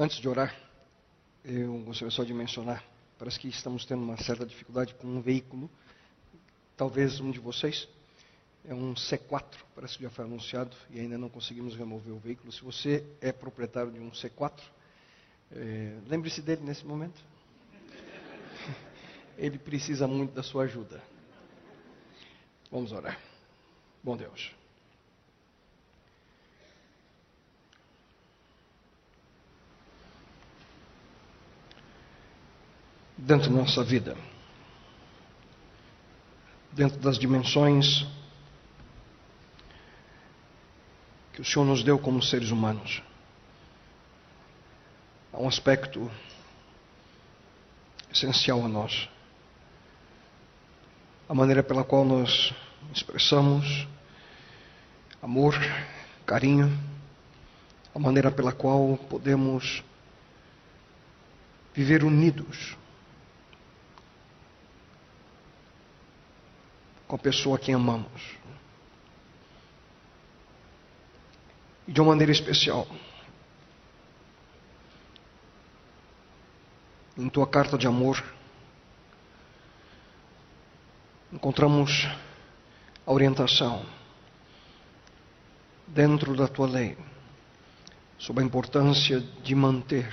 Antes de orar, eu gostaria só de mencionar, parece que estamos tendo uma certa dificuldade com um veículo, talvez um de vocês, é um C4, parece que já foi anunciado e ainda não conseguimos remover o veículo. Se você é proprietário de um C4, é, lembre-se dele nesse momento. Ele precisa muito da sua ajuda. Vamos orar. Bom Deus. Dentro da nossa vida, dentro das dimensões que o Senhor nos deu como seres humanos, há um aspecto essencial a nós. A maneira pela qual nós expressamos amor, carinho, a maneira pela qual podemos viver unidos com a pessoa a quem amamos. E de uma maneira especial. Em tua carta de amor, encontramos a orientação dentro da tua lei sobre a importância de manter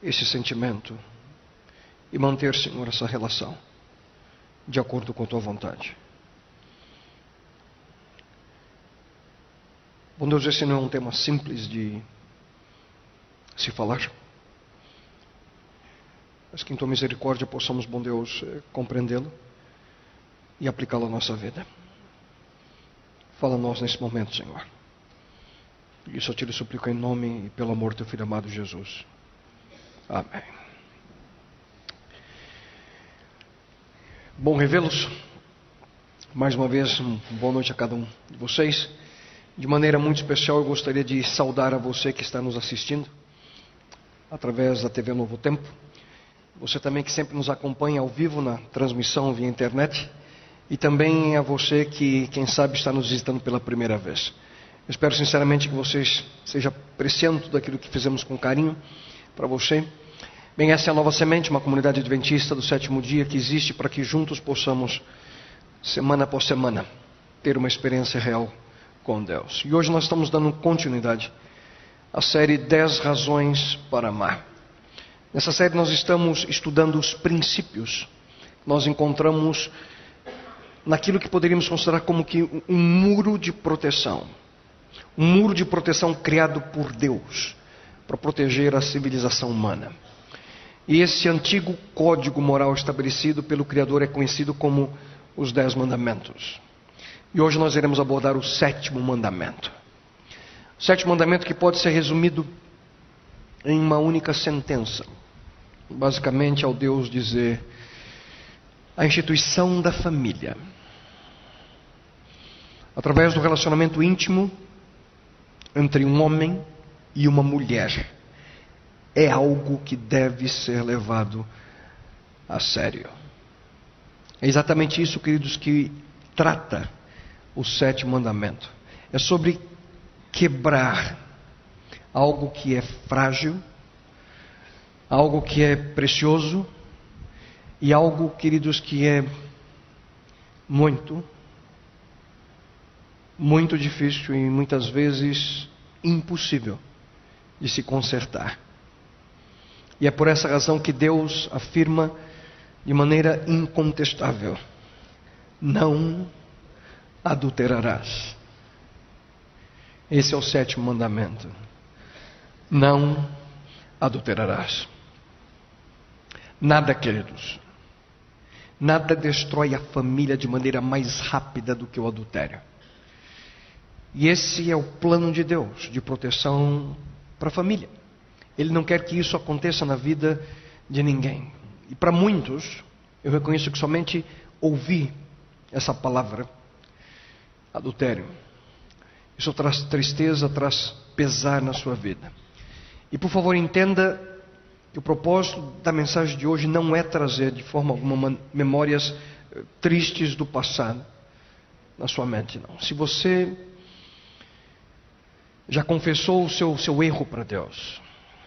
esse sentimento e manter, Senhor, essa relação de acordo com a tua vontade. Bom Deus, esse não é um tema simples de se falar. Mas que em tua misericórdia possamos, bom Deus, eh, compreendê-lo e aplicá-lo à nossa vida. Fala a nós nesse momento, Senhor. Isso eu te suplico em nome e pelo amor do teu filho amado Jesus. Amém. Bom revê-los. Mais uma vez, boa noite a cada um de vocês. De maneira muito especial, eu gostaria de saudar a você que está nos assistindo através da TV Novo Tempo. Você também que sempre nos acompanha ao vivo na transmissão via internet. E também a você que, quem sabe, está nos visitando pela primeira vez. Espero sinceramente que vocês estejam apreciando tudo aquilo que fizemos com carinho para você. Bem, essa é a Nova Semente, uma comunidade adventista do sétimo dia que existe para que juntos possamos, semana após semana, ter uma experiência real com Deus. E hoje nós estamos dando continuidade à série 10 Razões para Amar. Nessa série nós estamos estudando os princípios que nós encontramos naquilo que poderíamos considerar como que um muro de proteção. Um muro de proteção criado por Deus para proteger a civilização humana. E esse antigo código moral estabelecido pelo Criador é conhecido como os Dez Mandamentos. E hoje nós iremos abordar o sétimo mandamento. O sétimo mandamento que pode ser resumido em uma única sentença. Basicamente, ao Deus dizer: a instituição da família, através do relacionamento íntimo entre um homem e uma mulher é algo que deve ser levado a sério. É exatamente isso, queridos, que trata o sétimo mandamento. É sobre quebrar algo que é frágil, algo que é precioso e algo, queridos, que é muito, muito difícil e muitas vezes impossível de se consertar. E é por essa razão que Deus afirma de maneira incontestável: não adulterarás. Esse é o sétimo mandamento. Não adulterarás. Nada, queridos, nada destrói a família de maneira mais rápida do que o adultério. E esse é o plano de Deus de proteção para a família. Ele não quer que isso aconteça na vida de ninguém. E para muitos, eu reconheço que somente ouvir essa palavra, adultério, isso traz tristeza, traz pesar na sua vida. E por favor, entenda que o propósito da mensagem de hoje não é trazer de forma alguma memórias eh, tristes do passado na sua mente, não. Se você já confessou o seu, seu erro para Deus,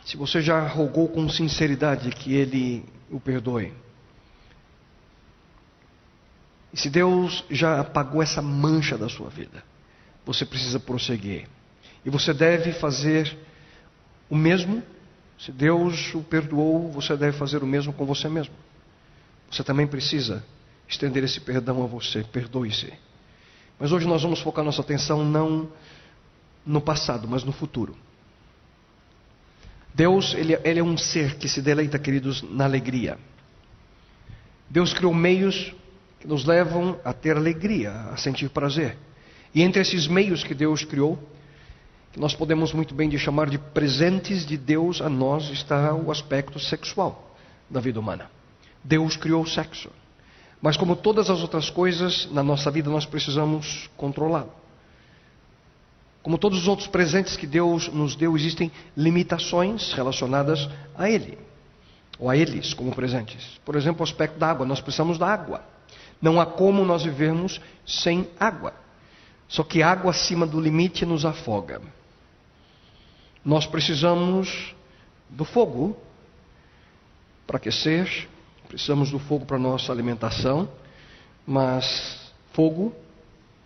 se você já rogou com sinceridade que Ele o perdoe. E se Deus já apagou essa mancha da sua vida, você precisa prosseguir. E você deve fazer o mesmo. Se Deus o perdoou, você deve fazer o mesmo com você mesmo. Você também precisa estender esse perdão a você. Perdoe-se. Mas hoje nós vamos focar nossa atenção não no passado, mas no futuro. Deus, ele, ele, é um ser que se deleita, queridos, na alegria. Deus criou meios que nos levam a ter alegria, a sentir prazer. E entre esses meios que Deus criou, que nós podemos muito bem chamar de presentes de Deus a nós, está o aspecto sexual da vida humana. Deus criou o sexo. Mas como todas as outras coisas na nossa vida, nós precisamos controlá-lo. Como todos os outros presentes que Deus nos deu, existem limitações relacionadas a Ele, ou a eles como presentes. Por exemplo, o aspecto da água, nós precisamos da água. Não há como nós vivermos sem água. Só que água acima do limite nos afoga. Nós precisamos do fogo para aquecer, precisamos do fogo para nossa alimentação, mas fogo,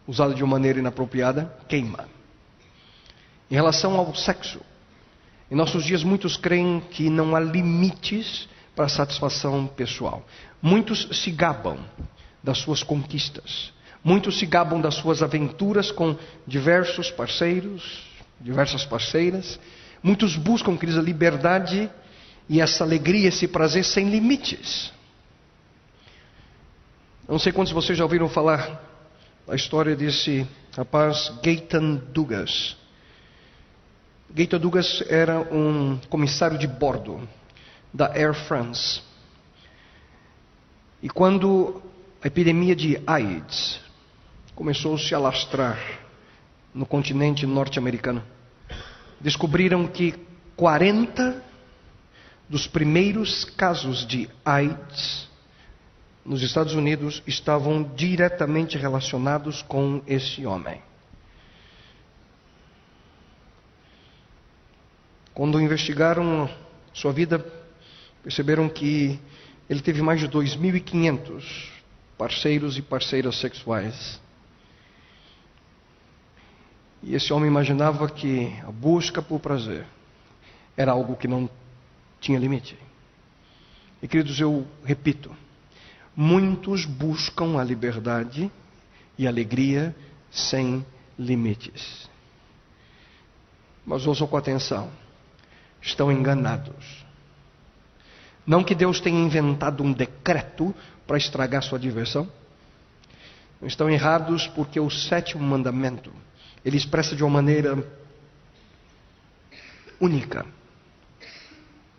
usado de uma maneira inapropriada, queima. Em relação ao sexo, em nossos dias muitos creem que não há limites para a satisfação pessoal. Muitos se gabam das suas conquistas. Muitos se gabam das suas aventuras com diversos parceiros, diversas parceiras. Muitos buscam, queridos, a liberdade e essa alegria, esse prazer sem limites. Não sei quantos de vocês já ouviram falar da história desse rapaz Gaetan Dugas. Gaetan Dugas era um comissário de bordo da Air France. E quando a epidemia de AIDS começou a se alastrar no continente norte-americano. Descobriram que 40 dos primeiros casos de AIDS nos Estados Unidos estavam diretamente relacionados com esse homem. Quando investigaram sua vida, perceberam que ele teve mais de 2.500 parceiros e parceiras sexuais. E esse homem imaginava que a busca por prazer era algo que não tinha limite. E queridos, eu repito, muitos buscam a liberdade e alegria sem limites. Mas ouçam com atenção, estão enganados. Não que Deus tenha inventado um decreto para estragar sua diversão. Estão errados porque o sétimo mandamento ele expressa de uma maneira única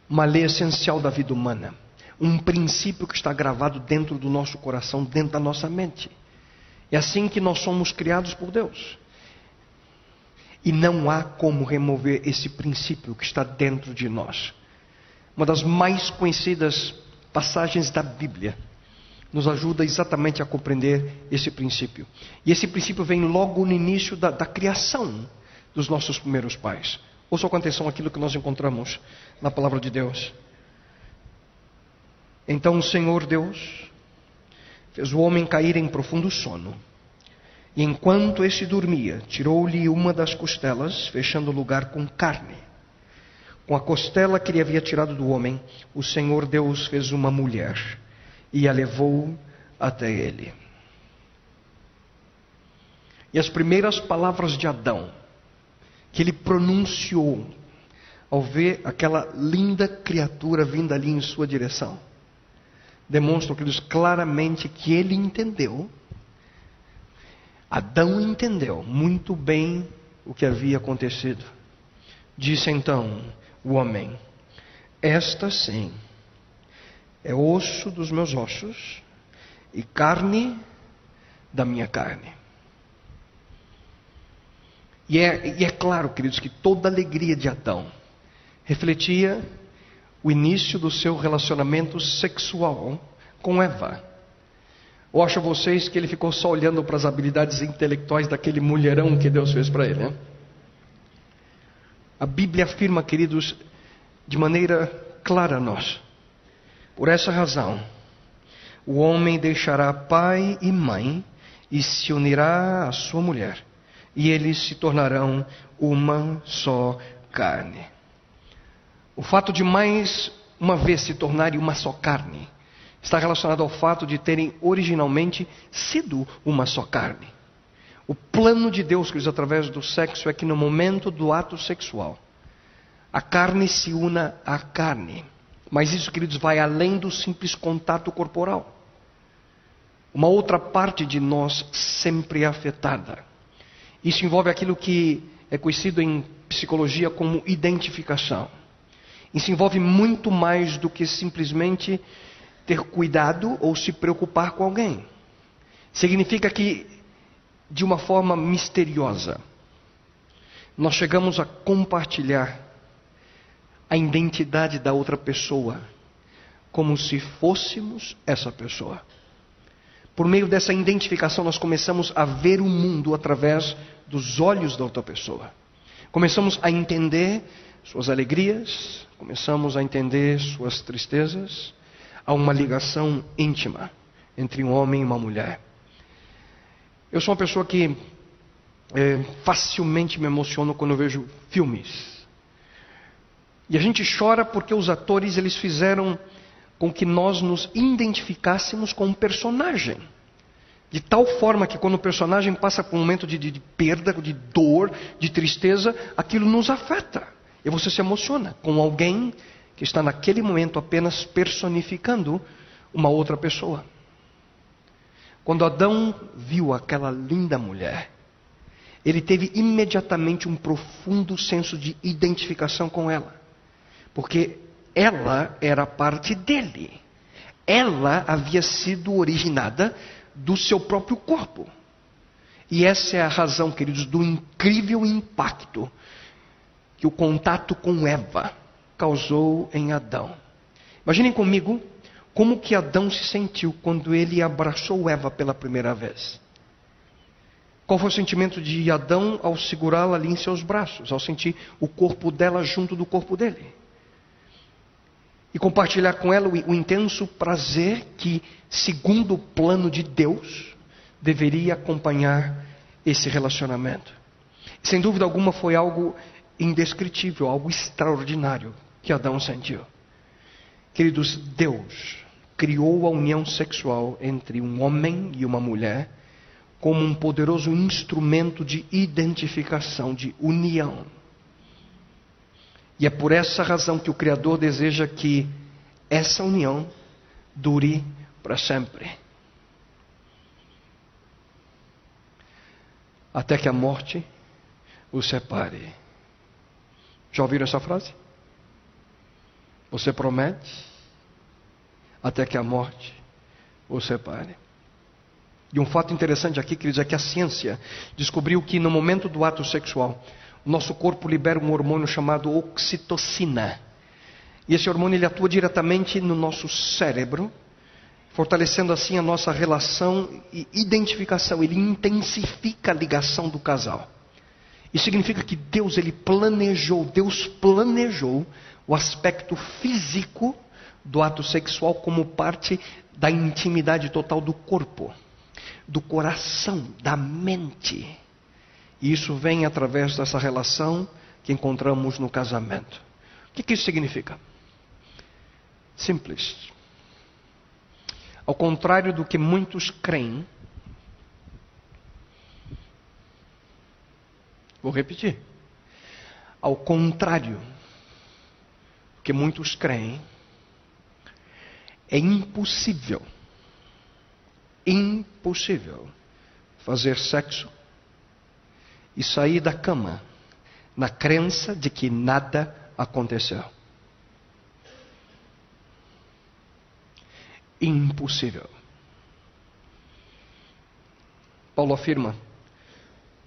uma lei essencial da vida humana, um princípio que está gravado dentro do nosso coração, dentro da nossa mente. É assim que nós somos criados por Deus. E não há como remover esse princípio que está dentro de nós. Uma das mais conhecidas passagens da Bíblia nos ajuda exatamente a compreender esse princípio. E esse princípio vem logo no início da, da criação dos nossos primeiros pais. Ouça com atenção aquilo que nós encontramos na palavra de Deus. Então o Senhor Deus fez o homem cair em profundo sono. E enquanto este dormia, tirou-lhe uma das costelas, fechando o lugar com carne. Com a costela que ele havia tirado do homem, o Senhor Deus fez uma mulher e a levou até ele. E as primeiras palavras de Adão, que ele pronunciou ao ver aquela linda criatura vinda ali em sua direção, demonstram que claramente que ele entendeu, Adão entendeu muito bem o que havia acontecido. Disse então o homem: Esta sim é osso dos meus ossos e carne da minha carne. E é, e é claro, queridos, que toda a alegria de Adão refletia o início do seu relacionamento sexual com Eva. Ou acham vocês que ele ficou só olhando para as habilidades intelectuais daquele mulherão que Deus fez para ele? Né? A Bíblia afirma, queridos, de maneira clara a nós. Por essa razão, o homem deixará pai e mãe e se unirá à sua mulher, e eles se tornarão uma só carne. O fato de mais uma vez se tornarem uma só carne está relacionado ao fato de terem originalmente sido uma só carne. O plano de Deus, queridos, através do sexo, é que no momento do ato sexual, a carne se una à carne. Mas isso, queridos, vai além do simples contato corporal. Uma outra parte de nós sempre é afetada. Isso envolve aquilo que é conhecido em psicologia como identificação. Isso envolve muito mais do que simplesmente ter cuidado ou se preocupar com alguém. Significa que, de uma forma misteriosa, nós chegamos a compartilhar a identidade da outra pessoa, como se fôssemos essa pessoa. Por meio dessa identificação, nós começamos a ver o mundo através dos olhos da outra pessoa. Começamos a entender suas alegrias, começamos a entender suas tristezas, há uma ligação íntima entre um homem e uma mulher. Eu sou uma pessoa que é, facilmente me emociono quando eu vejo filmes. E a gente chora porque os atores eles fizeram com que nós nos identificássemos com um personagem. De tal forma que quando o personagem passa por um momento de, de, de perda, de dor, de tristeza, aquilo nos afeta. E você se emociona com alguém que está naquele momento apenas personificando uma outra pessoa. Quando Adão viu aquela linda mulher, ele teve imediatamente um profundo senso de identificação com ela, porque ela era parte dele. Ela havia sido originada do seu próprio corpo. E essa é a razão, queridos, do incrível impacto que o contato com Eva causou em Adão. Imaginem comigo como que Adão se sentiu quando ele abraçou Eva pela primeira vez. Qual foi o sentimento de Adão ao segurá-la ali em seus braços, ao sentir o corpo dela junto do corpo dele? E compartilhar com ela o, intenso prazer que, segundo o plano de Deus, deveria acompanhar esse relacionamento. Sem dúvida alguma foi algo indescritível, algo extraordinário que Adão sentiu. Queridos, Deus criou a união sexual entre um homem e uma mulher como um poderoso instrumento de identificação, de união. E é por essa razão que o Criador deseja que essa união dure para sempre. Até que a morte os separe. Já ouviram essa frase? Você promete até que a morte o separe. E um fato interessante aqui, queridos, é que a ciência descobriu que no momento do ato sexual, o nosso corpo libera um hormônio chamado oxitocina. E esse hormônio ele atua diretamente no nosso cérebro, fortalecendo assim a nossa relação e identificação. Ele intensifica a ligação do casal. Isso significa que Deus ele planejou, Deus planejou o aspecto físico do ato sexual como parte da intimidade total do corpo, do coração, da mente. E isso vem através dessa relação que encontramos no casamento. O que, que isso significa? Simples. Ao contrário do que muitos creem, vou repetir. Ao contrário que muitos creem, é impossível, impossível fazer sexo e sair da cama na crença de que nada aconteceu. Impossível. Paulo afirma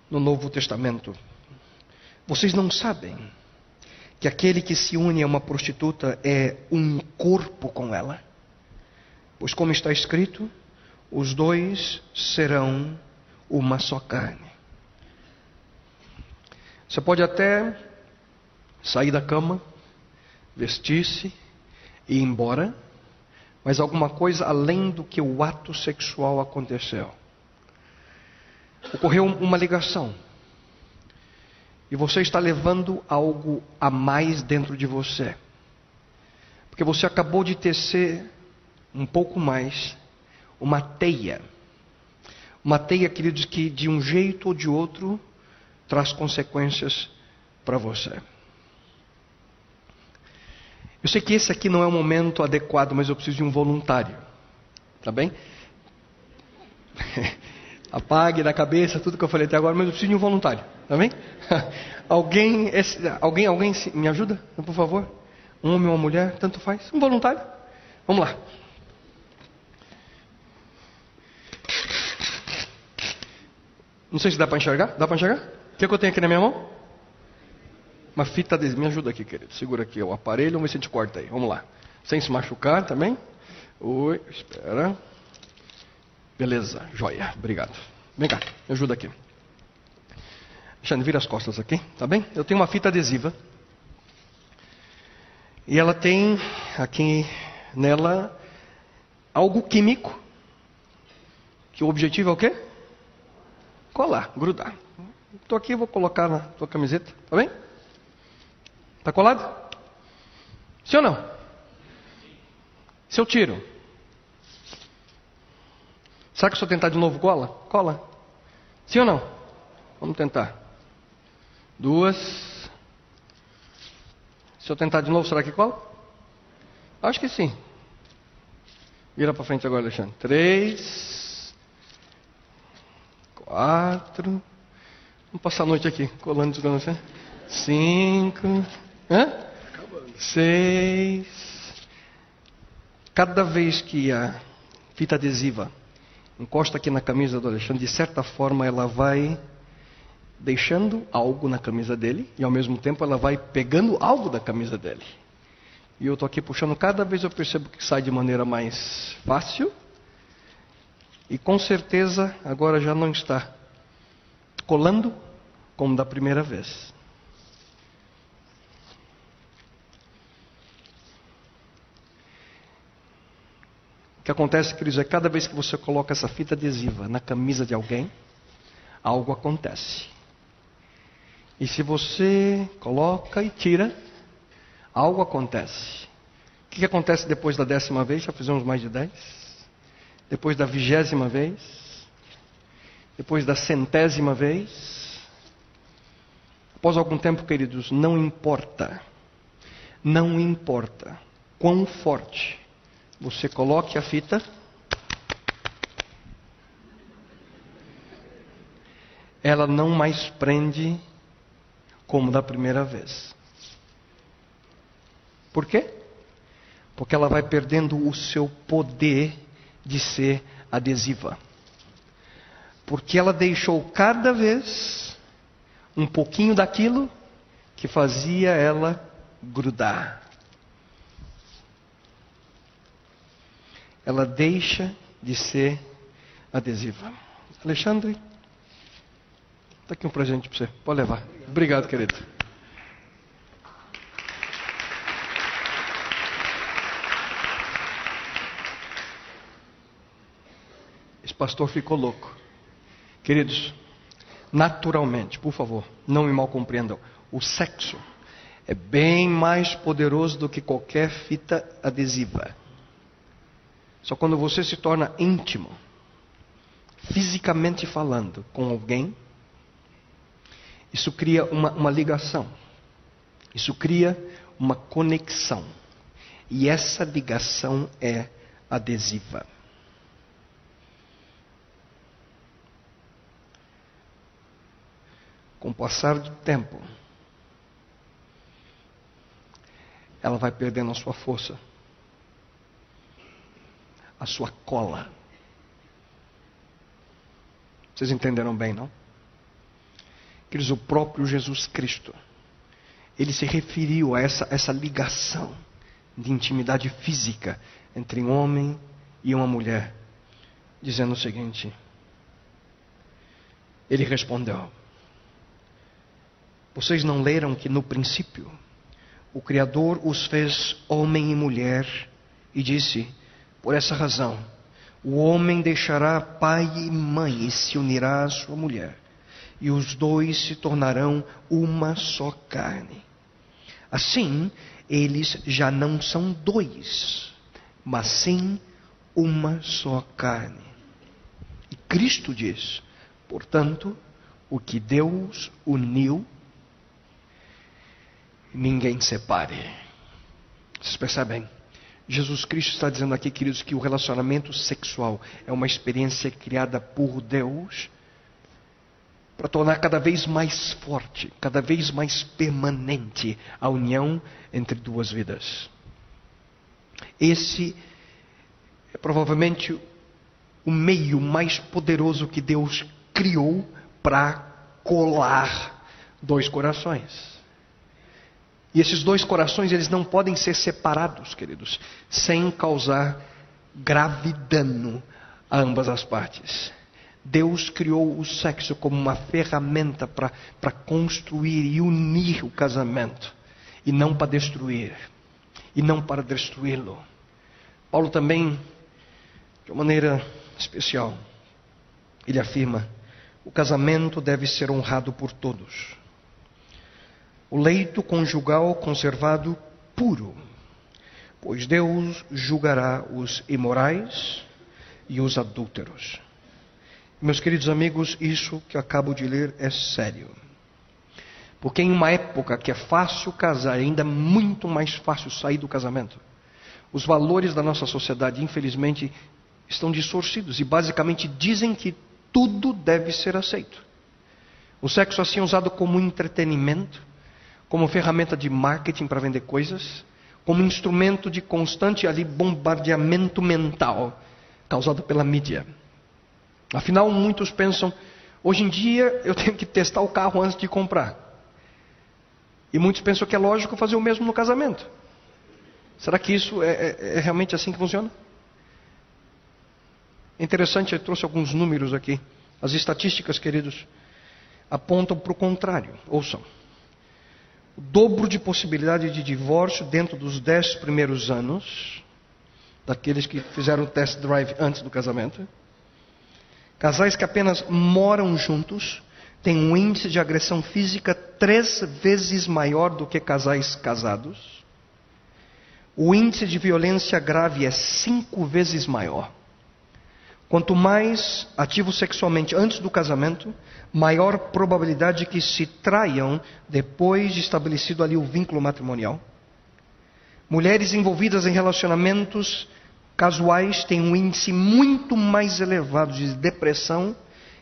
no Novo Testamento: vocês não sabem que aquele que se une a uma prostituta é um corpo com ela. Pois, como está escrito, os dois serão uma só carne. Você pode até sair da cama vestir-se e ir embora, mas alguma coisa além do que o ato sexual aconteceu. Ocorreu uma ligação. E você está levando algo a mais dentro de você. Porque você acabou de tecer um pouco mais uma teia. Uma teia, queridos, que de um jeito ou de outro traz consequências para você. Eu sei que esse aqui não é o momento adequado, mas eu preciso de um voluntário. Tá bem? Apague da cabeça tudo que eu falei até agora, mas eu preciso de um voluntário. Tá bem? alguém, esse, alguém, alguém me ajuda, por favor? Um homem ou uma mulher, tanto faz. Um voluntário? Vamos lá. Não sei se dá para enxergar. Dá para enxergar? O que, é que eu tenho aqui na minha mão? Uma fita adesiva. Me ajuda aqui, querido. Segura aqui o aparelho. Vamos ver se a gente corta aí. Vamos lá. Sem se machucar também. Oi, espera. Beleza, joia. Obrigado. Vem cá, me ajuda aqui. Alexandre, vira as costas aqui, tá bem? Eu tenho uma fita adesiva. E ela tem aqui nela algo químico. Que o objetivo é o quê? Colar, grudar. Estou aqui, vou colocar na tua camiseta, tá bem? Está colado? Sim ou não? Se eu tiro, será que se eu tentar de novo cola? Cola. Sim ou não? Vamos tentar. Duas. Se eu tentar de novo, será que cola? Acho que sim. Vira para frente agora, Alexandre. Três. Quatro. Vamos passar a noite aqui, colando, descolando. Assim. Cinco. Hã? Seis. Cada vez que a fita adesiva encosta aqui na camisa do Alexandre, de certa forma ela vai deixando algo na camisa dele e ao mesmo tempo ela vai pegando algo da camisa dele. E eu estou aqui puxando, cada vez eu percebo que sai de maneira mais fácil e com certeza agora já não está colando como da primeira vez. Que acontece, queridos, é cada vez que você coloca essa fita adesiva na camisa de alguém, algo acontece. E se você coloca e tira, algo acontece. O que, acontece depois da décima vez? Já fizemos mais de dez. Depois da vigésima vez. Depois da centésima vez. Após algum tempo, queridos, não importa. Não importa quão forte você coloque a fita. Ela não mais prende como da primeira vez. Por quê? Porque ela vai perdendo o seu poder de ser adesiva. Porque ela deixou cada vez um pouquinho daquilo que fazia ela grudar. Ela deixa de ser adesiva. Alexandre, está aqui um presente para você. Pode levar. Obrigado, querido. Esse pastor ficou louco. Queridos, naturalmente, por favor, não me mal compreendam. O sexo é bem mais poderoso do que qualquer fita adesiva. Só quando você se torna íntimo, fisicamente falando, com alguém, isso cria uma, uma ligação. Isso cria uma conexão. E essa ligação é adesiva. Com o passar do tempo, ela vai perdendo a sua força a sua cola. Vocês entenderam bem, não? Queridos, o próprio Jesus Cristo, ele se referiu a essa, essa ligação de intimidade física entre um homem e uma mulher, dizendo o seguinte: Ele respondeu: Vocês não leram que no princípio o Criador os fez homem e mulher e disse: Por essa razão, o homem deixará pai e mãe e se unirá à sua mulher, e os dois se tornarão uma só carne. Assim, eles já não são dois, mas sim uma só carne. E Cristo diz: portanto, o que Deus uniu, ninguém separe. Vocês percebem? Jesus Cristo está dizendo aqui, queridos, que o relacionamento sexual é uma experiência criada por Deus para tornar cada vez mais forte, cada vez mais permanente a união entre duas vidas. Esse é provavelmente o meio mais poderoso que Deus criou para colar dois corações. E esses dois corações, eles não podem ser separados, queridos, sem causar grave dano a ambas as partes. Deus criou o sexo como uma ferramenta para construir e unir o casamento, e não para destruir, e não para destruí-lo. Paulo também, de uma maneira especial, ele afirma: o casamento deve ser honrado por todos o leito conjugal conservado puro, pois Deus julgará os imorais e os adúlteros. Meus queridos amigos, isso que acabo de ler é sério. Porque em uma época que é fácil casar, ainda muito mais fácil sair do casamento, os valores da nossa sociedade, infelizmente, estão distorcidos e basicamente dizem que tudo deve ser aceito. O sexo assim é usado como entretenimento, como ferramenta de marketing para vender coisas, como instrumento de constante ali bombardeamento mental causado pela mídia. Afinal, muitos pensam, hoje em dia eu tenho que testar o carro antes de comprar. E muitos pensam que é lógico fazer o mesmo no casamento. Será que isso é, é, é realmente assim que funciona? Interessante, eu trouxe alguns números aqui. As estatísticas, queridos, apontam para o contrário. Ouçam o dobro de possibilidade de divórcio dentro dos dez primeiros anos, daqueles que fizeram o test drive antes do casamento. Casais que apenas moram juntos têm um índice de agressão física três vezes maior do que casais casados. O índice de violência grave é cinco vezes maior. Quanto mais ativos sexualmente antes do casamento, maior probabilidade que se traiam depois de estabelecido ali o vínculo matrimonial. Mulheres envolvidas em relacionamentos casuais têm um índice muito mais elevado de depressão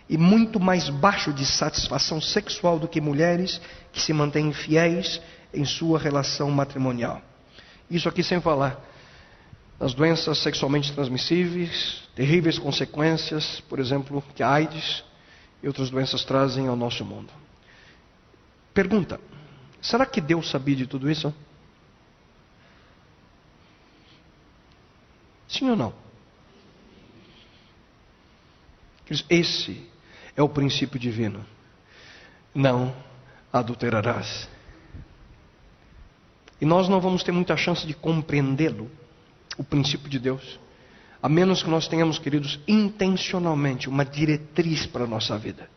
e muito mais baixo de satisfação sexual do que mulheres que se mantêm fiéis em sua relação matrimonial. Isso aqui sem falar das doenças sexualmente transmissíveis, terríveis consequências, por exemplo, que a AIDS e outras doenças trazem ao nosso mundo. Pergunta: será que Deus sabia de tudo isso? Sim ou não? Esse é o princípio divino. Não adulterarás. E nós não vamos ter muita chance de compreendê-lo o princípio de Deus, a menos que nós tenhamos, queridos, intencionalmente uma diretriz para a nossa vida,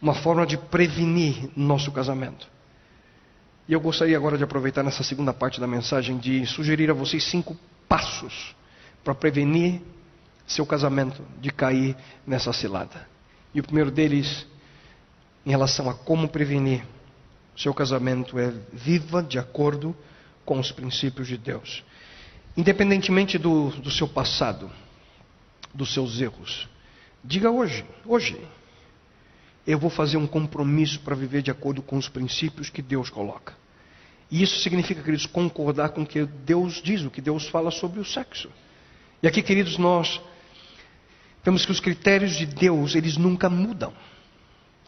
uma forma de prevenir nosso casamento. E eu gostaria agora de aproveitar nessa segunda parte da mensagem de sugerir a vocês cinco passos para prevenir seu casamento de cair nessa cilada. E o primeiro deles, em relação a como prevenir seu casamento, é viva de acordo com os princípios de Deus. Independentemente do, do seu passado, dos seus erros, diga hoje, hoje, eu vou fazer um compromisso para viver de acordo com os princípios que Deus coloca. E isso significa, queridos, concordar com o que Deus diz, o que Deus fala sobre o sexo. E aqui, queridos, nós vemos que os critérios de Deus, eles nunca mudam.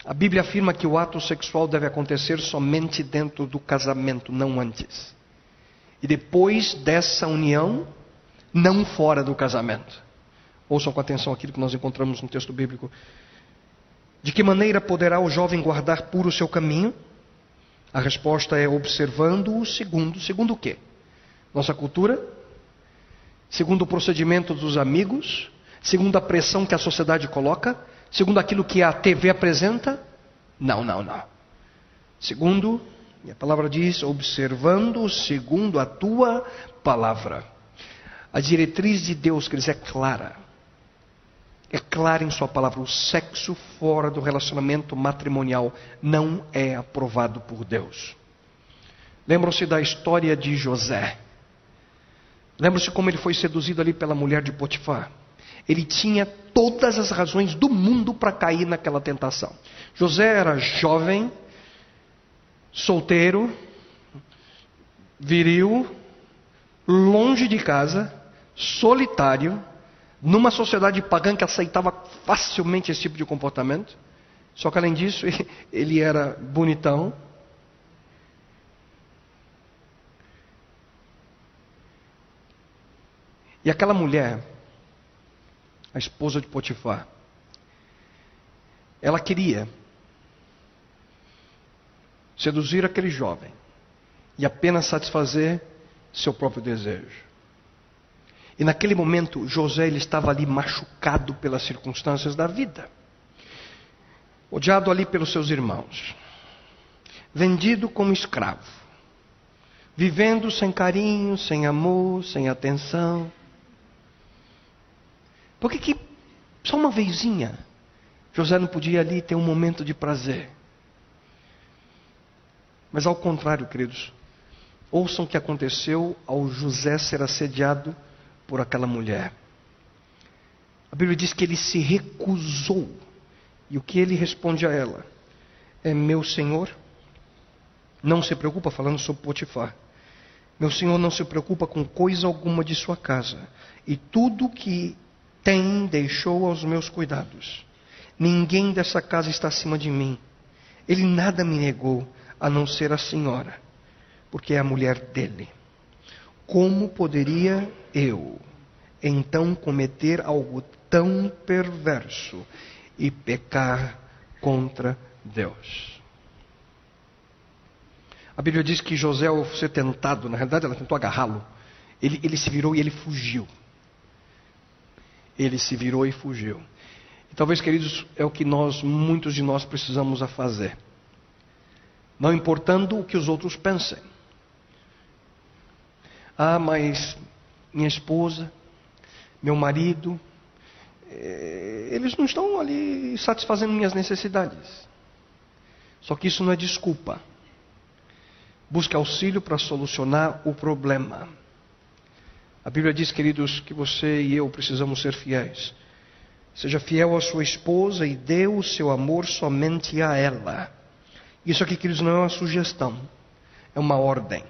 A Bíblia afirma que o ato sexual deve acontecer somente dentro do casamento, não antes. E depois dessa união, não fora do casamento. Ouçam com atenção aquilo que nós encontramos no texto bíblico. De que maneira poderá o jovem guardar puro o seu caminho? A resposta é observando o segundo. Segundo o quê? Nossa cultura? Segundo o procedimento dos amigos? Segundo a pressão que a sociedade coloca? Segundo aquilo que a TV apresenta? Não, não, não. Segundo, e a palavra diz, observando segundo a tua palavra. A diretriz de Deus, quer dizer, é clara. É clara em Sua palavra: o sexo fora do relacionamento matrimonial não é aprovado por Deus. Lembram-se da história de José. Lembram-se como ele foi seduzido ali pela mulher de Potifar. Ele tinha todas as razões do mundo para cair naquela tentação. José era jovem, solteiro, viril, longe de casa, solitário, numa sociedade pagã que aceitava facilmente esse tipo de comportamento. Só que além disso, ele era bonitão. E aquela mulher, a esposa de Potifar, ela queria seduzir aquele jovem e apenas satisfazer seu próprio desejo. E naquele momento, José ele estava ali machucado pelas circunstâncias da vida, odiado ali pelos seus irmãos, vendido como escravo, vivendo sem carinho, sem amor, sem atenção. Por que, que só uma vezinha José não podia ali ter um momento de prazer? Mas ao contrário, queridos, ouçam o que aconteceu ao José ser assediado por aquela mulher. A Bíblia diz que ele se recusou. E o que ele responde a ela? É meu senhor. Não se preocupa, falando sobre Potifar. Meu senhor não se preocupa com coisa alguma de sua casa. E tudo que tem deixou aos meus cuidados. Ninguém dessa casa está acima de mim. Ele nada me negou, a não ser a senhora, porque é a mulher dele. Como poderia eu então cometer algo tão perverso e pecar contra Deus? A Bíblia diz que José, ao ser tentado, na realidade ela tentou agarrá-lo, ele, ele se virou e ele fugiu. Ele se virou e fugiu. E talvez, queridos, é o que nós, muitos de nós, precisamos a fazer. Não importando o que os outros pensem. Ah, mas minha esposa, meu marido, eh, eles não estão ali satisfazendo minhas necessidades. Só que isso não é desculpa. Busque auxílio para solucionar o problema. A Bíblia diz, queridos, que você e eu precisamos ser fiéis. Seja fiel à sua esposa e dê o seu amor somente a ela. Isso aqui, queridos, não é uma sugestão, é uma ordem.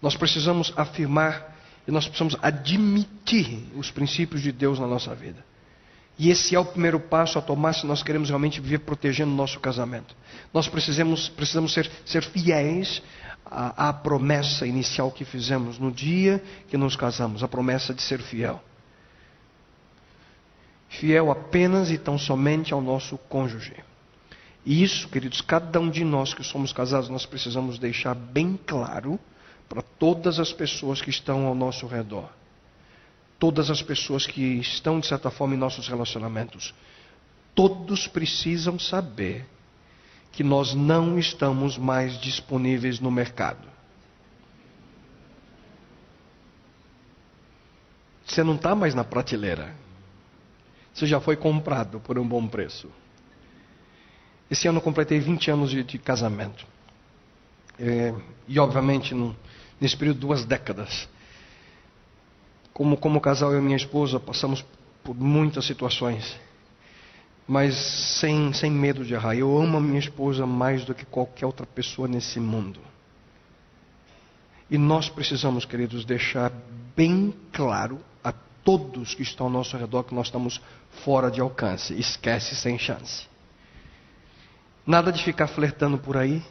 Nós precisamos afirmar e nós precisamos admitir os princípios de Deus na nossa vida. E esse é o primeiro passo a tomar se nós queremos realmente viver protegendo o nosso casamento. Nós precisamos, precisamos ser, ser fiéis à, à promessa inicial que fizemos no dia que nos casamos a promessa de ser fiel. Fiel apenas e tão somente ao nosso cônjuge. E isso, queridos, cada um de nós que somos casados, nós precisamos deixar bem claro para todas as pessoas que estão ao nosso redor. Todas as pessoas que estão, de certa forma, em nossos relacionamentos. Todos precisam saber que nós não estamos mais disponíveis no mercado. Você não está mais na prateleira. Você já foi comprado por um bom preço. Esse ano eu completei 20 anos de, de casamento. É, e, obviamente, nesse período duas décadas. Como, como casal, eu e minha esposa passamos por muitas situações, mas sem, sem medo de errar. Eu amo a minha esposa mais do que qualquer outra pessoa nesse mundo. E nós precisamos, queridos, deixar bem claro a todos que estão ao nosso redor que nós estamos fora de alcance. Esquece sem chance. Nada de ficar flertando por aí,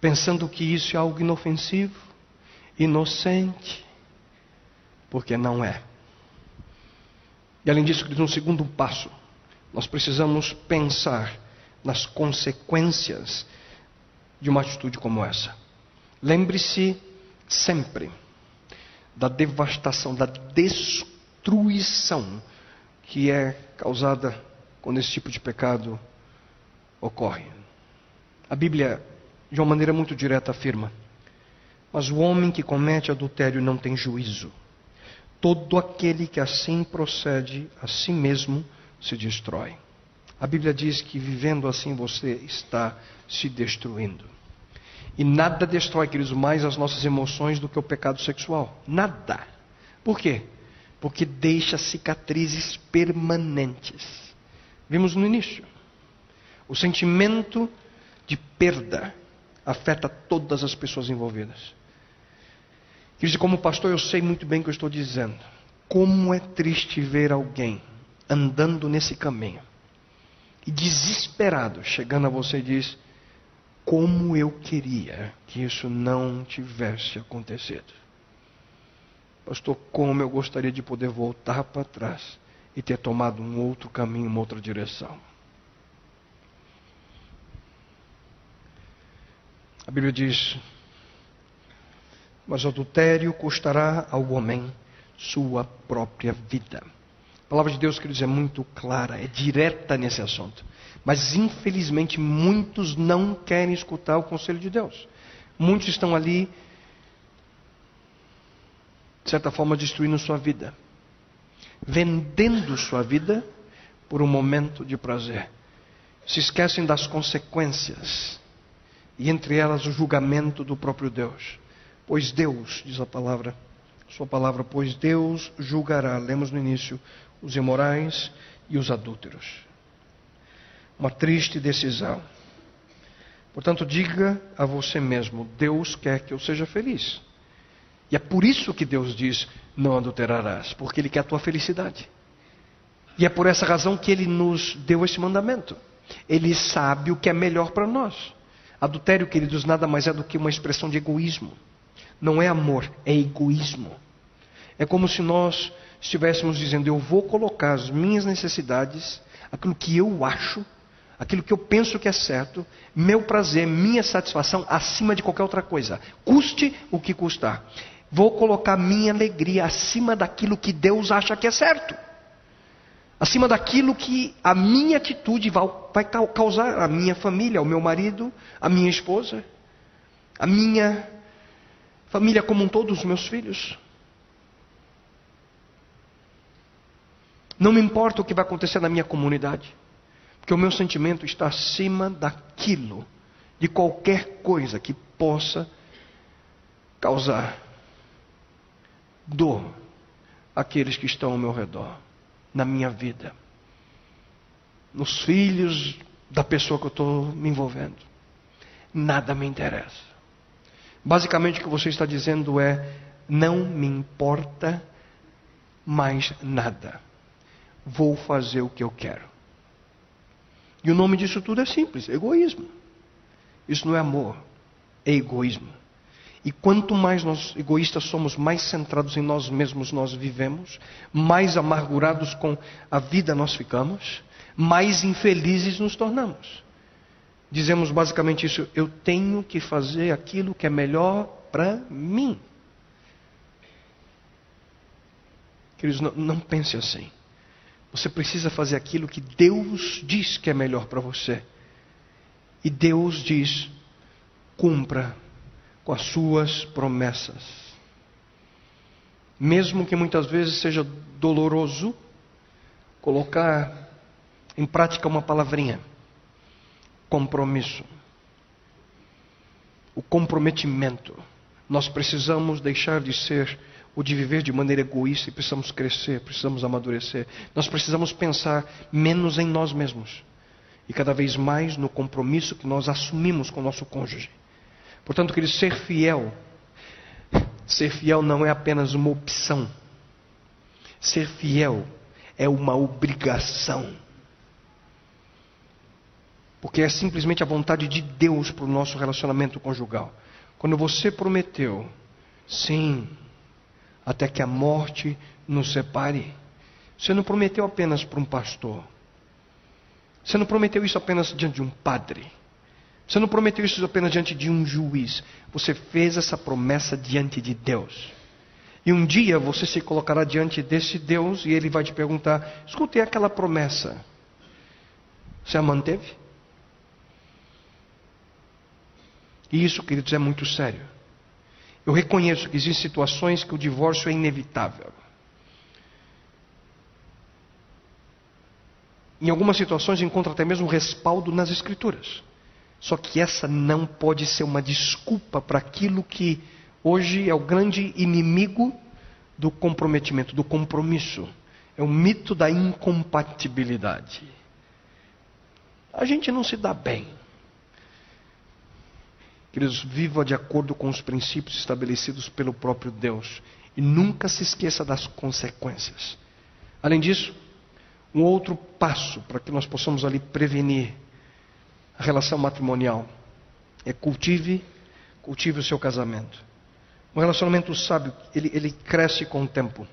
pensando que isso é algo inofensivo inocente, porque não é. E além disso, no segundo passo, nós precisamos pensar nas consequências de uma atitude como essa. Lembre-se sempre da devastação, da destruição que é causada quando esse tipo de pecado ocorre. A Bíblia, de uma maneira muito direta, afirma: Mas o homem que comete adultério não tem juízo. Todo aquele que assim procede, a si mesmo se destrói. A Bíblia diz que vivendo assim você está se destruindo. E nada destrói, queridos, mais as nossas emoções do que o pecado sexual. Nada. Por quê? Porque deixa cicatrizes permanentes. Vimos no início. O sentimento de perda afeta todas as pessoas envolvidas. Queridos, como pastor, eu sei muito bem o que eu estou dizendo. Como é triste ver alguém andando nesse caminho e desesperado, chegando a você e diz: como eu queria que isso não tivesse acontecido. Pastor, como eu gostaria de poder voltar para trás e ter tomado um outro caminho, uma outra direção. A Bíblia diz: Mas o adultério custará ao homem sua própria vida. A palavra de Deus, queridos, é muito clara, é direta nesse assunto. Mas infelizmente muitos não querem escutar o conselho de Deus. Muitos estão ali, de certa forma, destruindo sua vida, vendendo sua vida por um momento de prazer. Se esquecem das consequências, e entre elas o julgamento do próprio Deus. Pois Deus, diz a palavra, sua palavra, pois Deus julgará, lemos no início, os imorais e os adúlteros uma triste decisão. Portanto, diga a você mesmo: Deus quer que eu seja feliz. E é por isso que Deus diz: não adulterarás, porque Ele quer a tua felicidade. E é por essa razão que Ele nos deu esse mandamento. Ele sabe o que é melhor para nós. Adultério, queridos, nada mais é do que uma expressão de egoísmo. Não é amor, é egoísmo. É como se nós estivéssemos dizendo: eu vou colocar as minhas necessidades, aquilo que eu acho, aquilo que eu penso que é certo, meu prazer, minha satisfação acima de qualquer outra coisa, custe o que custar. Vou colocar minha alegria acima daquilo que Deus acha que é certo, acima daquilo que a minha atitude vai, causar à minha família, ao meu marido, à minha esposa, à minha família como um todo, os meus filhos. Não me importa o que vai acontecer na minha comunidade. Porque o meu sentimento está acima daquilo, de qualquer coisa que possa causar dor àqueles que estão ao meu redor, na minha vida, nos filhos da pessoa que eu estou me envolvendo. Nada me interessa. Basicamente o que você está dizendo é: não me importa mais nada. Vou fazer o que eu quero. E o nome disso tudo é simples: egoísmo. Isso não é amor, é egoísmo. E quanto mais nós egoístas somos, mais centrados em nós mesmos nós vivemos, mais amargurados com a vida nós ficamos, mais infelizes nos tornamos. Dizemos basicamente isso: eu tenho que fazer aquilo que é melhor para mim. Queridos, não, não pense assim. Você precisa fazer aquilo que Deus diz que é melhor para você. E Deus diz: cumpra com as suas promessas. Mesmo que muitas vezes seja doloroso, colocar em prática uma palavrinha: compromisso. O comprometimento. Nós precisamos deixar de ser ou de viver de maneira egoísta e precisamos crescer, precisamos amadurecer. Nós precisamos pensar menos em nós mesmos e cada vez mais no compromisso que nós assumimos com o nosso cônjuge. Portanto, querido, ser fiel, ser fiel não é apenas uma opção. Ser fiel é uma obrigação. Porque é simplesmente a vontade de Deus para o nosso relacionamento conjugal. Quando você prometeu, sim, até que a morte nos separe. Você não prometeu apenas para um pastor. Você não prometeu isso apenas diante de um padre. Você não prometeu isso apenas diante de um juiz. Você fez essa promessa diante de Deus. E um dia você se colocará diante desse Deus e ele vai te perguntar: escutei aquela promessa. Você a manteve? E isso, queridos, é muito sério. Eu reconheço que existem situações que o divórcio é inevitável. Em algumas situações encontra até mesmo respaldo nas Escrituras. Só que essa não pode ser uma desculpa para aquilo que hoje é o grande inimigo do comprometimento, do compromisso. É o mito da incompatibilidade. A gente não se dá bem. Queridos, viva de acordo com os princípios estabelecidos pelo próprio Deus. E nunca se esqueça das consequências. Além disso, um outro passo para que nós possamos ali prevenir a relação matrimonial é cultive, cultive o seu casamento. Um relacionamento sábio, ele, ele cresce com o tempo.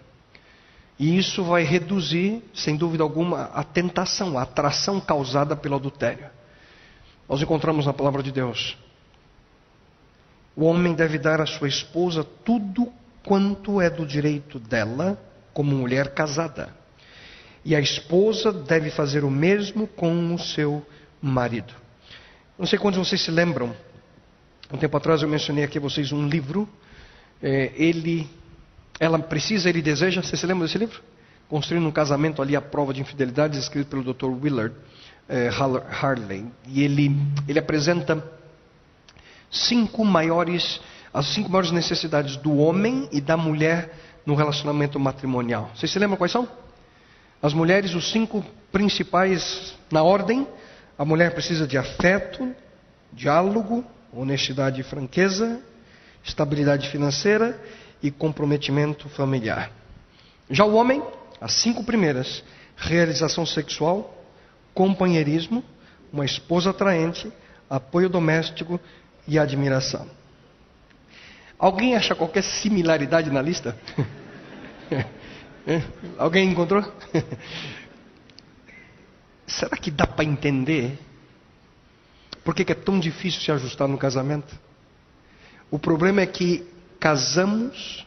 E isso vai reduzir, sem dúvida alguma, a tentação, a atração causada pelo adultério. Nós encontramos na palavra de Deus. O homem deve dar à sua esposa tudo quanto é do direito dela, como mulher casada. E a esposa deve fazer o mesmo com o seu marido. Não sei quantos vocês se lembram. Um tempo atrás eu mencionei aqui a vocês um livro. É, ele, ela precisa, ele deseja. Você se lembra desse livro? Construindo um casamento ali à prova de infidelidades, escrito pelo Dr. Willard é, Harley. E ele, ele apresenta cinco maiores, as cinco maiores necessidades do homem e da mulher no relacionamento matrimonial. Vocês se lembram quais são? As mulheres, os cinco principais na ordem: a mulher precisa de afeto, diálogo, honestidade e franqueza, estabilidade financeira e comprometimento familiar. Já o homem, as cinco primeiras: realização sexual, companheirismo, uma esposa atraente, apoio doméstico e admiração. Alguém acha qualquer similaridade na lista? Alguém encontrou? Será que dá para entender por que, é tão difícil se ajustar no casamento? O problema é que casamos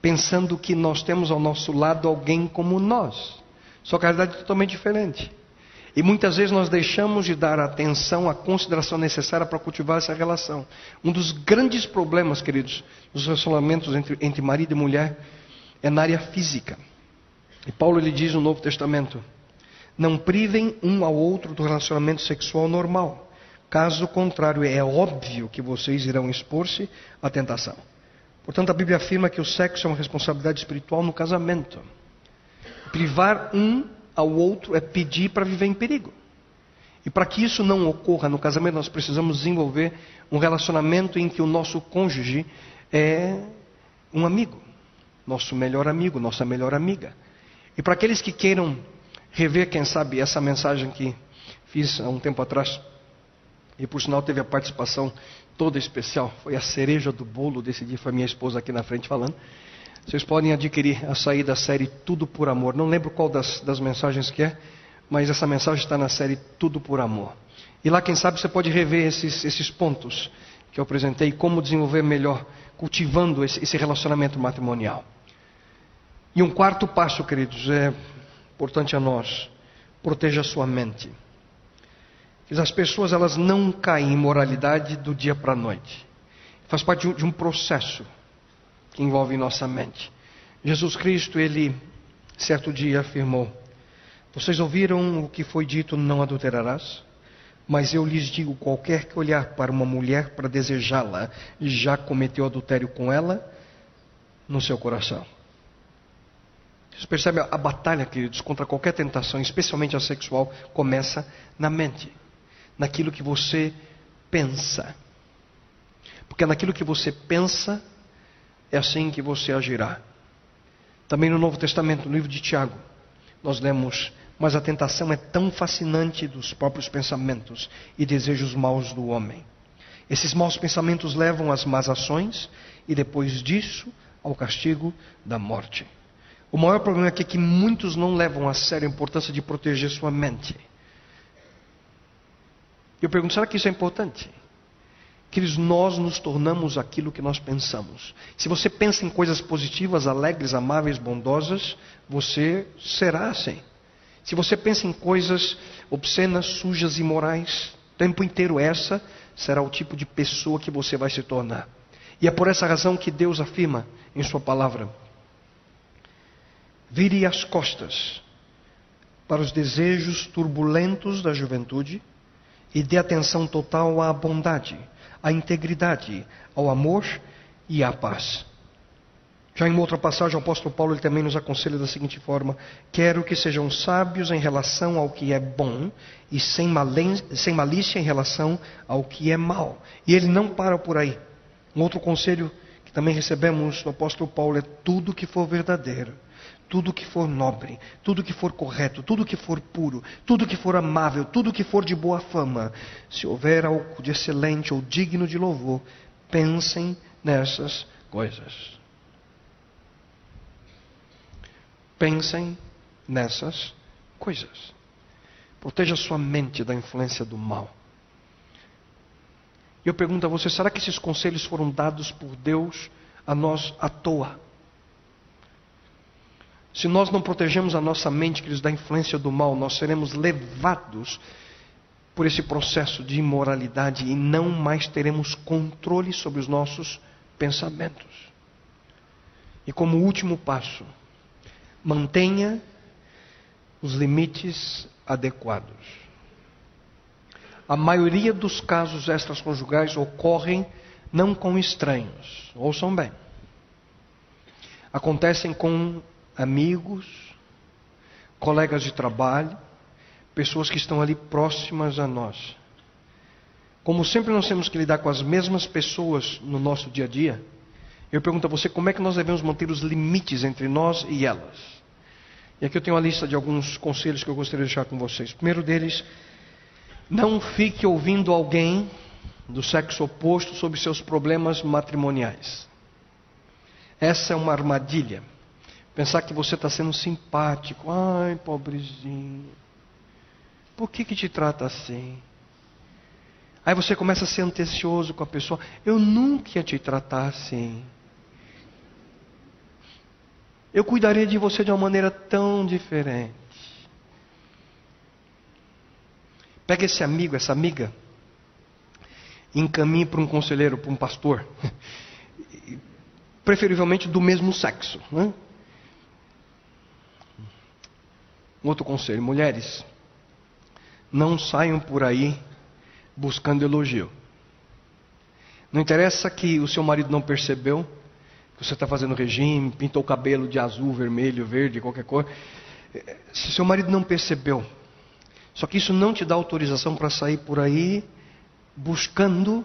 pensando que nós temos ao nosso lado alguém como nós. Só que a realidade é totalmente diferente. E muitas vezes nós deixamos de dar atenção, a consideração necessária para cultivar essa relação. Um dos grandes problemas, queridos, dos relacionamentos entre, entre marido e mulher é na área física. E Paulo lhe diz no Novo Testamento: não privem um ao outro do relacionamento sexual normal. Caso contrário, é óbvio que vocês irão expor-se à tentação. Portanto, a Bíblia afirma que o sexo é uma responsabilidade espiritual no casamento. Privar um ao outro é pedir para viver em perigo. E para que isso não ocorra no casamento, nós precisamos desenvolver um relacionamento em que o nosso cônjuge é um amigo nosso melhor amigo, nossa melhor amiga. E para aqueles que queiram rever, quem sabe, essa mensagem que fiz há um tempo atrás, e por sinal teve a participação toda especial, foi a cereja do bolo desse dia, foi minha esposa aqui na frente falando. Vocês podem adquirir a sair da série Tudo por Amor. Não lembro qual das, das mensagens que é, mas essa mensagem está na série Tudo por Amor. E lá, quem sabe, você pode rever esses, esses pontos que eu apresentei, como desenvolver melhor, cultivando esse, esse relacionamento matrimonial. E um quarto passo, queridos, é importante a nós: proteja a sua mente. As pessoas elas não caem em moralidade do dia para a noite. Faz parte de um processo que envolve nossa mente. Jesus Cristo, ele certo dia afirmou: Vocês ouviram o que foi dito, não adulterarás? Mas eu lhes digo: qualquer que olhar para uma mulher para desejá-la, já cometeu adultério com ela no seu coração. Você percebe a batalha, queridos, contra qualquer tentação, especialmente a sexual, começa na mente, naquilo que você pensa. Porque naquilo que você pensa, é assim que você agirá. Também no Novo Testamento, no livro de Tiago, nós lemos: Mas a tentação é tão fascinante dos próprios pensamentos e desejos maus do homem. Esses maus pensamentos levam às más ações e depois disso ao castigo da morte. O maior problema aqui é que muitos não levam a sério a importância de proteger sua mente. Eu pergunto, será que isso é importante? Que nós nos tornamos aquilo que nós pensamos. Se você pensa em coisas positivas, alegres, amáveis, bondosas, você será assim. Se você pensa em coisas obscenas, sujas e morais, o tempo inteiro essa será o tipo de pessoa que você vai se tornar. E é por essa razão que Deus afirma em Sua palavra: vire as costas para os desejos turbulentos da juventude e dê atenção total à bondade, à integridade, ao amor e à paz. Já em outra passagem, o apóstolo Paulo ele também nos aconselha da seguinte forma: Quero que sejam sábios em relação ao que é bom e sem, sem malícia em relação ao que é mal. E ele não para por aí. Um outro conselho que também recebemos do apóstolo Paulo é tudo que for verdadeiro tudo que for nobre, tudo que for correto, tudo que for puro, tudo que for amável, tudo que for de boa fama, se houver algo de excelente ou digno de louvor, pensem nessas coisas. Pensem nessas coisas. Proteja sua mente da influência do mal. E eu pergunto a você: será que esses conselhos foram dados por Deus a nós à toa? Se nós não protegemos a nossa mente, queridos, da influência do mal, nós seremos levados por esse processo de imoralidade e não mais teremos controle sobre os nossos pensamentos. E como último passo, mantenha os limites adequados. A maioria dos casos extraconjugais ocorrem não com estranhos, ouçam bem. Acontecem com amigos, colegas de trabalho, pessoas que estão ali próximas a nós. Como sempre nós temos que lidar com as mesmas pessoas no nosso dia a dia, eu pergunto a você como é que nós devemos manter os limites entre nós e elas. E aqui eu tenho uma lista de alguns conselhos que eu gostaria de deixar com vocês. O primeiro deles, não fique ouvindo alguém do sexo oposto sobre seus problemas matrimoniais. Essa é uma armadilha. Pensar que você está sendo simpático. Ai, pobrezinho. Por que, que te trata assim? Aí você começa a ser ansioso com a pessoa. Eu nunca ia te tratar assim. Eu cuidaria de você de uma maneira tão diferente. Pega esse amigo, essa amiga, encaminhe para um conselheiro, para um pastor. Preferivelmente do mesmo sexo. Né? Um outro conselho: mulheres, não saiam por aí buscando elogio. Não interessa que o seu marido não percebeu que você está fazendo regime, pintou o cabelo de azul, vermelho, verde, qualquer cor. Se seu marido não percebeu, só que isso não te dá autorização para sair por aí buscando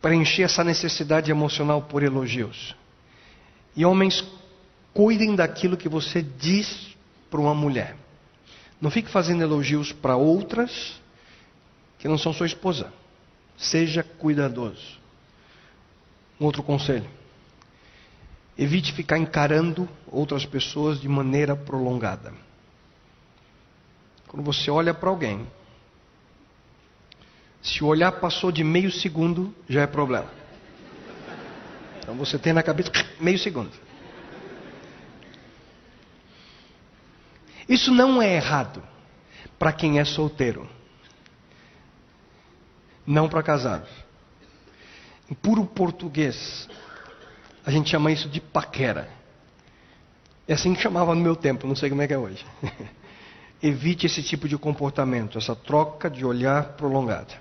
preencher essa necessidade emocional por elogios. E homens, cuidem daquilo que você diz para uma mulher. Não fique fazendo elogios para outras que não são sua esposa. Seja cuidadoso. Um outro conselho. Evite ficar encarando outras pessoas de maneira prolongada. Quando você olha para alguém, se o olhar passou de meio segundo, já é problema. Então você tem na cabeça meio segundo. Isso não é errado para quem é solteiro, não para casados. Em puro português, a gente chama isso de paquera. É assim que chamava no meu tempo, não sei como é que é hoje. Evite esse tipo de comportamento, essa troca de olhar prolongada.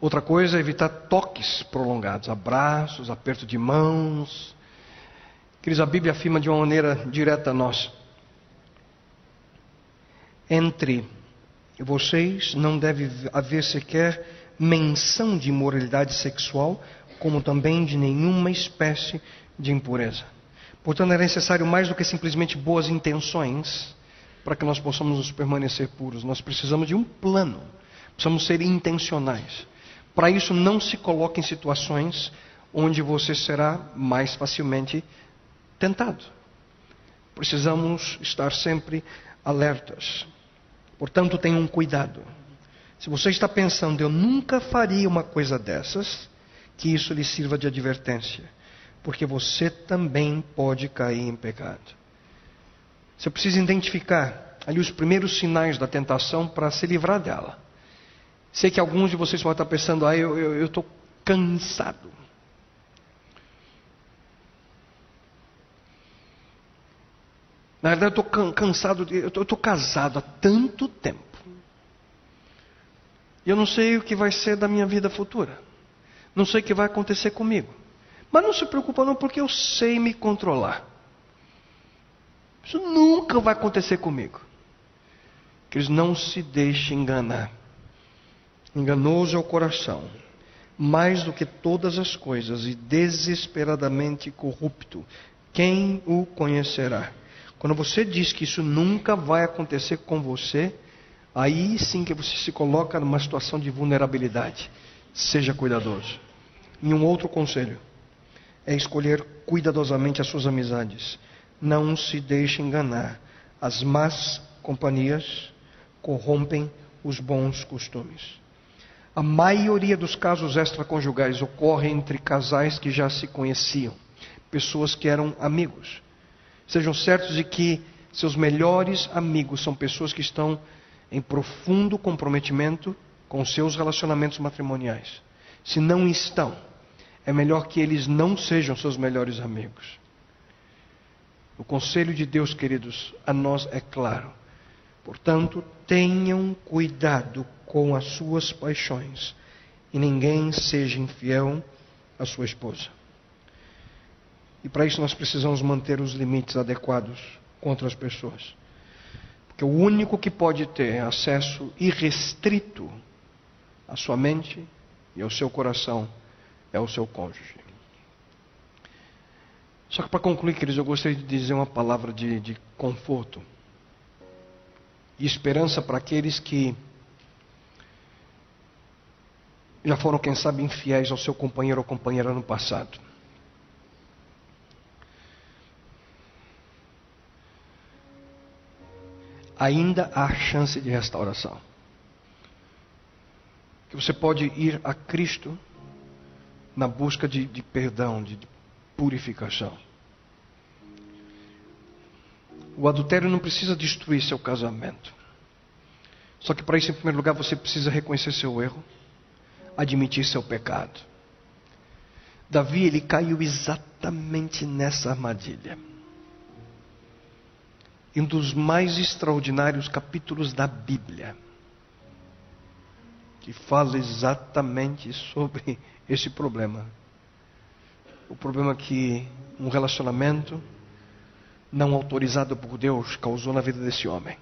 Outra coisa é evitar toques prolongados, abraços, aperto de mãos. Queridos, a Bíblia afirma de uma maneira direta a nós entre vocês não deve haver sequer menção de imoralidade sexual, como também de nenhuma espécie de impureza. Portanto, é necessário mais do que simplesmente boas intenções para que nós possamos permanecer puros. Nós precisamos de um plano, precisamos ser intencionais. Para isso, não se coloque em situações onde você será mais facilmente tentado. Precisamos estar sempre alertas. Portanto, tenham cuidado. Se você está pensando, eu nunca faria uma coisa dessas, que isso lhe sirva de advertência, porque você também pode cair em pecado. Você precisa identificar ali os primeiros sinais da tentação para se livrar dela. Sei que alguns de vocês podem estar pensando, ah, eu estou cansado. Na verdade, eu estou cansado, eu estou casado há tanto tempo. E eu não sei o que vai ser da minha vida futura. Não sei o que vai acontecer comigo. Mas não se preocupa não, porque eu sei me controlar. Isso nunca vai acontecer comigo. Que eles não se deixem enganar. Enganoso é o coração, mais do que todas as coisas, e desesperadamente corrupto. Quem o conhecerá? Quando você diz que isso nunca vai acontecer com você, aí sim que você se coloca numa situação de vulnerabilidade. Seja cuidadoso. E um outro conselho é escolher cuidadosamente as suas amizades. Não se deixe enganar. As más companhias corrompem os bons costumes. A maioria dos casos extraconjugais ocorre entre casais que já se conheciam, pessoas que eram amigos. Sejam certos de que seus melhores amigos são pessoas que estão em profundo comprometimento com seus relacionamentos matrimoniais. Se não estão, é melhor que eles não sejam seus melhores amigos. O conselho de Deus, queridos, a nós é claro. Portanto, tenham cuidado com as suas paixões e ninguém seja infiel à sua esposa. E para isso nós precisamos manter os limites adequados contra as pessoas. Porque o único que pode ter acesso irrestrito à sua mente e ao seu coração é o seu cônjuge. Só que para concluir, queridos, eu gostaria de dizer uma palavra de, de conforto e esperança para aqueles que já foram, quem sabe, infiéis ao seu companheiro ou companheira no passado. ainda há chance de restauração. Que você pode ir a Cristo na busca de, de perdão, de, de purificação. O adultério não precisa destruir seu casamento. Só que para isso, em primeiro lugar, você precisa reconhecer seu erro, admitir seu pecado. Davi, ele caiu exatamente nessa armadilha em um dos mais extraordinários capítulos da Bíblia, que fala exatamente sobre esse problema. O problema que um relacionamento não autorizado por Deus causou na vida desse homem.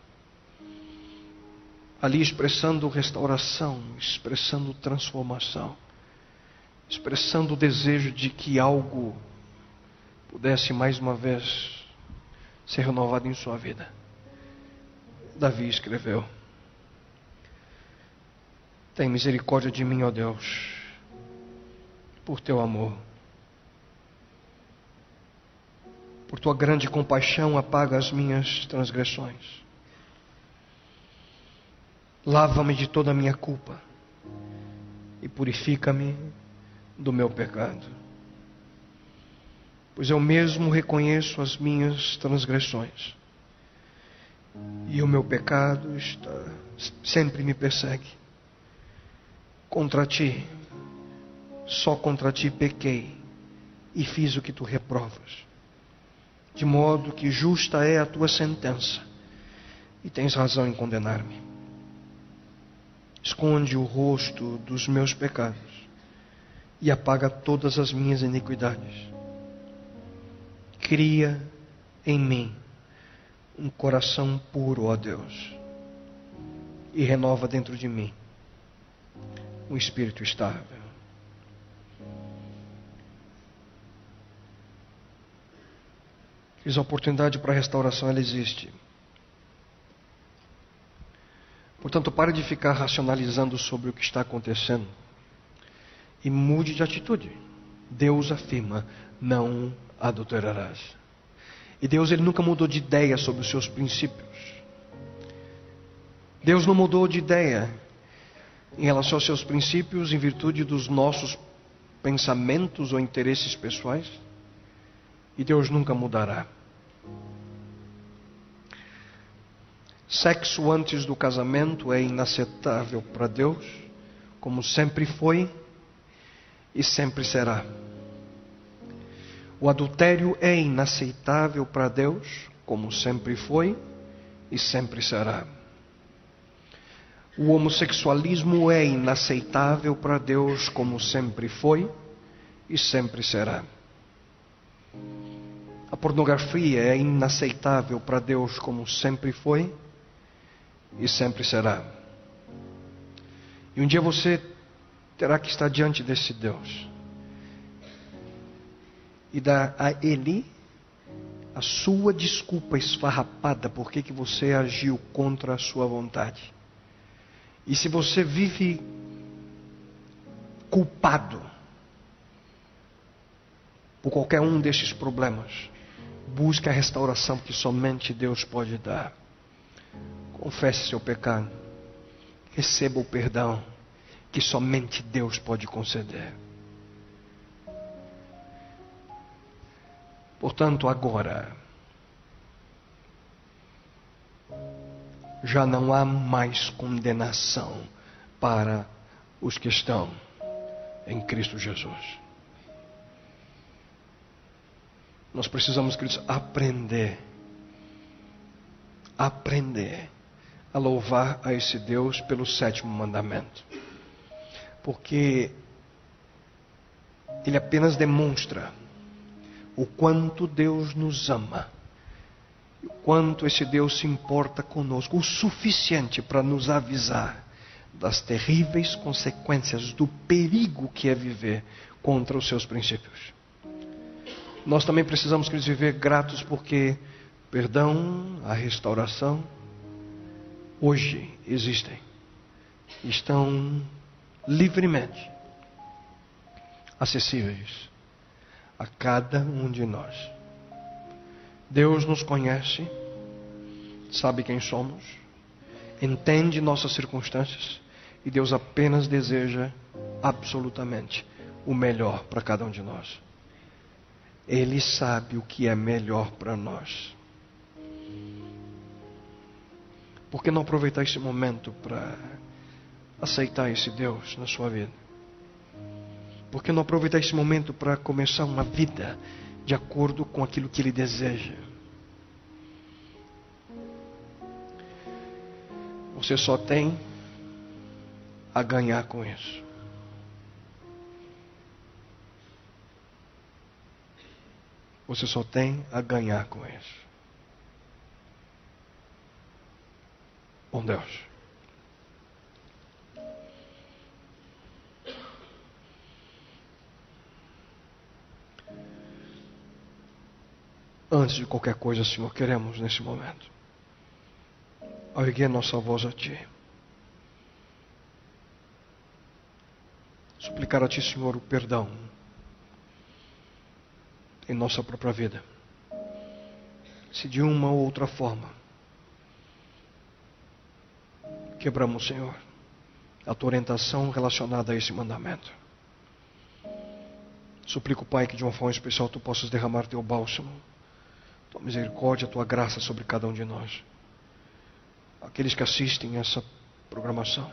Ali expressando restauração, expressando transformação, expressando o desejo de que algo pudesse mais uma vez ser renovado em sua vida. Davi escreveu: Tem misericórdia de mim, ó Deus, por teu amor. Por tua grande compaixão, apaga as minhas transgressões. Lava-me de toda a minha culpa e purifica-me do meu pecado pois eu mesmo reconheço as minhas transgressões. E o meu pecado está, sempre me persegue. Contra ti, só contra ti pequei e fiz o que tu reprovas. De modo que justa é a tua sentença e tens razão em condenar-me. Esconde o rosto dos meus pecados e apaga todas as minhas iniquidades Cria em mim um coração puro, ó Deus, e renova dentro de mim um espírito estável. Diz a oportunidade para a restauração ela existe. Portanto, pare de ficar racionalizando sobre o que está acontecendo e mude de atitude. Deus afirma: não adulterarás. E Deus ele nunca mudou de ideia sobre os seus princípios. Deus não mudou de ideia em relação aos seus princípios em virtude dos nossos pensamentos ou interesses pessoais? E Deus nunca mudará. Sexo antes do casamento é inaceitável para Deus, como sempre foi e sempre será. O adultério é inaceitável para Deus, como sempre foi e sempre será. O homossexualismo é inaceitável para Deus, como sempre foi e sempre será. A pornografia é inaceitável para Deus, como sempre foi e sempre será. E um dia você terá que estar diante desse Deus e dar a Ele a sua desculpa esfarrapada por que você agiu contra a sua vontade. E se você vive culpado por qualquer um destes problemas, busque a restauração que somente Deus pode dar. Confesse seu pecado. Receba o perdão que somente Deus pode conceder. Portanto, agora, já não há mais condenação para os que estão em Cristo Jesus. Nós precisamos, queridos, aprender, aprender a louvar a esse Deus pelo sétimo mandamento. Porque ele apenas demonstra o quanto Deus nos ama, o quanto esse Deus se importa conosco, o suficiente para nos avisar das terríveis consequências do perigo que é viver contra os seus princípios. Nós também precisamos, queridos, viver gratos porque perdão, a restauração, hoje existem, estão livremente acessíveis a cada um de nós. Deus nos conhece, sabe quem somos, entende nossas circunstâncias e Deus apenas deseja absolutamente o melhor para cada um de nós. Ele sabe o que é melhor para nós. Por que não aproveitar esse momento para aceitar esse Deus na sua vida? Por que não aproveitar esse momento para começar uma vida de acordo com aquilo que Ele deseja? Você só tem a ganhar com isso. Você só tem a ganhar com isso. Bom Deus. Antes de qualquer coisa, Senhor, queremos nesse momento erguer nossa voz a Ti. Suplicar a Ti, Senhor, o perdão em nossa própria vida. Se de uma ou outra forma quebramos, Senhor, a tua orientação relacionada a esse mandamento. Suplico, Pai, que de uma forma especial tu possas derramar teu bálsamo, tua misericórdia, tua graça sobre cada um de nós. Aqueles que assistem essa programação,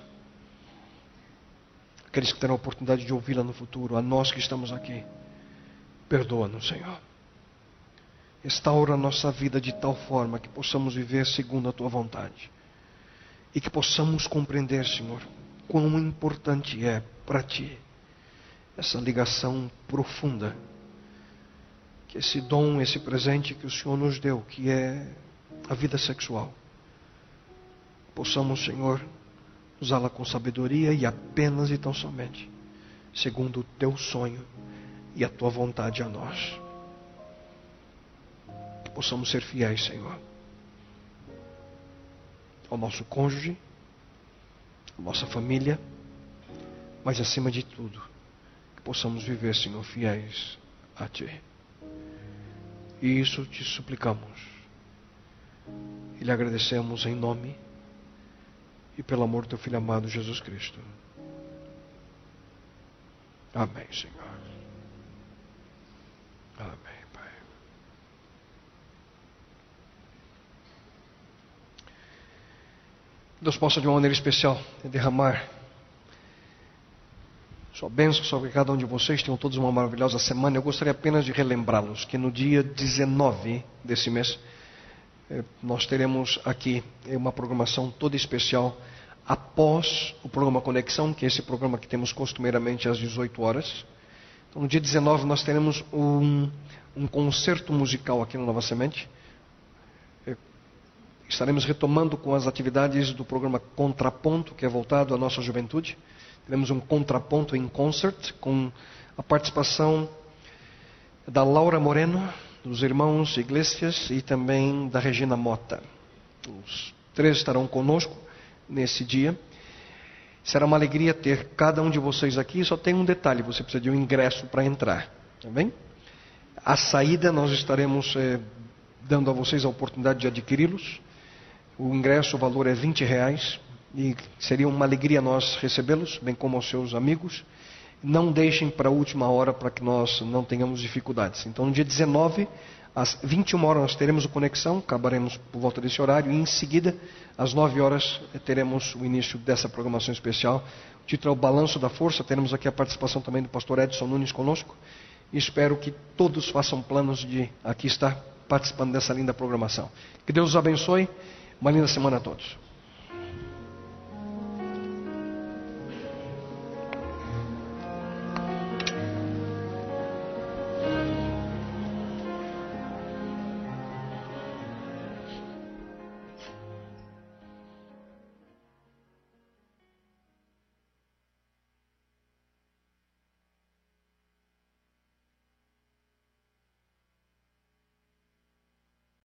aqueles que terão a oportunidade de ouvi-la no futuro, a nós que estamos aqui. Perdoa-nos, Senhor. Restaura a nossa vida de tal forma que possamos viver segundo a tua vontade. E que possamos compreender, Senhor, quão importante é para ti essa ligação profunda. Que esse dom, esse presente que o Senhor nos deu, que é a vida sexual, possamos, Senhor, usá-la com sabedoria e apenas e tão somente, segundo o teu sonho e a tua vontade a nós. Que possamos ser fiéis, Senhor, ao nosso cônjuge, à nossa família, mas acima de tudo, que possamos viver, Senhor, fiéis a Ti. E isso te suplicamos. E lhe agradecemos em nome e pelo amor do teu Filho amado Jesus Cristo. Amém, Senhor. Amém, Pai. Deus possa de uma maneira especial derramar sua bênção sobre cada um de vocês. Tenham todos uma maravilhosa semana. Eu gostaria apenas de relembrá-los que no dia 19 desse mês eh, nós teremos aqui uma programação toda especial após o programa Conexão, que é esse programa que temos costumeiramente às 18 horas. Então, no dia 19 nós teremos um, um concerto musical aqui no Nova Semente. Estaremos retomando com as atividades do programa Contraponto, que é voltado à nossa juventude. Teremos um contraponto em concert com a participação da Laura Moreno, dos irmãos Iglesias e também da Regina Mota. Os três estarão conosco nesse dia. Será uma alegria ter cada um de vocês aqui. Só tem um detalhe: você precisa de um ingresso para entrar. Tá bem? A saída nós estaremos eh, dando a vocês a oportunidade de adquiri-los. O ingresso, o valor é 20 reais e seria uma alegria nós recebê-los, bem como aos seus amigos. Não deixem para a última hora para que nós não tenhamos dificuldades. Então, no dia 19, às 21 horas, nós teremos o Conexão, acabaremos por volta desse horário, e em seguida, às 9 horas, teremos o início dessa programação especial. O título é o Balanço da Força. Teremos aqui a participação também do pastor Edson Nunes conosco. E espero que todos façam planos de aqui estar participando dessa linda programação. Que Deus os abençoe. Uma linda semana a todos.